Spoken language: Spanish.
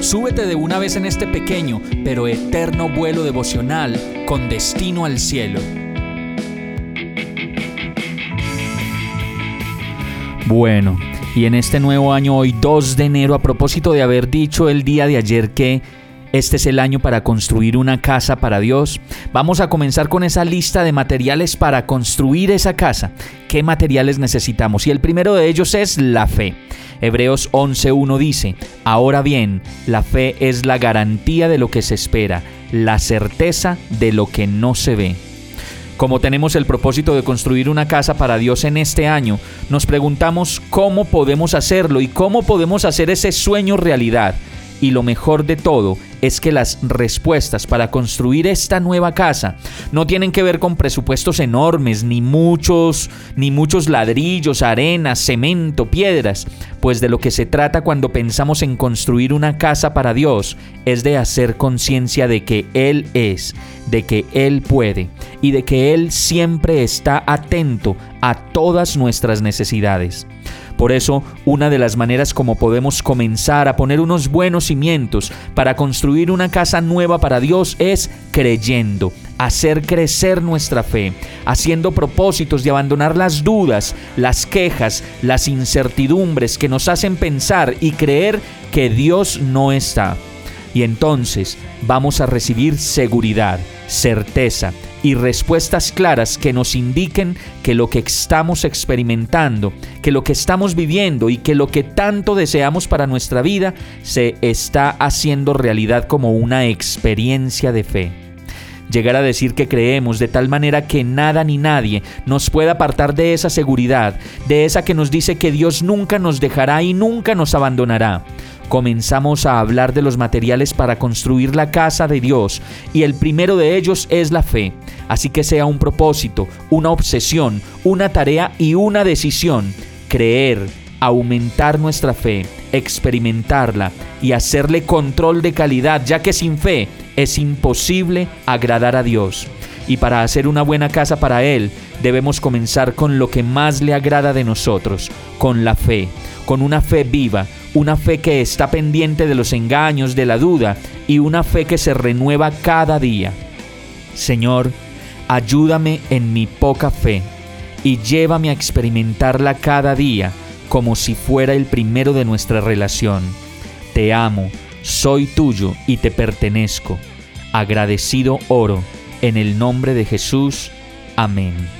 súbete de una vez en este pequeño pero eterno vuelo devocional con destino al cielo. Bueno, y en este nuevo año, hoy 2 de enero, a propósito de haber dicho el día de ayer que este es el año para construir una casa para Dios. Vamos a comenzar con esa lista de materiales para construir esa casa. ¿Qué materiales necesitamos? Y el primero de ellos es la fe. Hebreos 11.1 dice, Ahora bien, la fe es la garantía de lo que se espera, la certeza de lo que no se ve. Como tenemos el propósito de construir una casa para Dios en este año, nos preguntamos cómo podemos hacerlo y cómo podemos hacer ese sueño realidad. Y lo mejor de todo es que las respuestas para construir esta nueva casa no tienen que ver con presupuestos enormes, ni muchos, ni muchos ladrillos, arena, cemento, piedras, pues de lo que se trata cuando pensamos en construir una casa para Dios es de hacer conciencia de que Él es, de que Él puede y de que Él siempre está atento a todas nuestras necesidades. Por eso, una de las maneras como podemos comenzar a poner unos buenos cimientos para construir una casa nueva para Dios es creyendo, hacer crecer nuestra fe, haciendo propósitos de abandonar las dudas, las quejas, las incertidumbres que nos hacen pensar y creer que Dios no está. Y entonces vamos a recibir seguridad, certeza, y respuestas claras que nos indiquen que lo que estamos experimentando, que lo que estamos viviendo y que lo que tanto deseamos para nuestra vida se está haciendo realidad como una experiencia de fe. Llegar a decir que creemos de tal manera que nada ni nadie nos pueda apartar de esa seguridad, de esa que nos dice que Dios nunca nos dejará y nunca nos abandonará comenzamos a hablar de los materiales para construir la casa de Dios y el primero de ellos es la fe. Así que sea un propósito, una obsesión, una tarea y una decisión. Creer, aumentar nuestra fe, experimentarla y hacerle control de calidad, ya que sin fe es imposible agradar a Dios. Y para hacer una buena casa para Él, debemos comenzar con lo que más le agrada de nosotros, con la fe, con una fe viva, una fe que está pendiente de los engaños, de la duda y una fe que se renueva cada día. Señor, ayúdame en mi poca fe y llévame a experimentarla cada día como si fuera el primero de nuestra relación. Te amo, soy tuyo y te pertenezco. Agradecido oro, en el nombre de Jesús. Amén.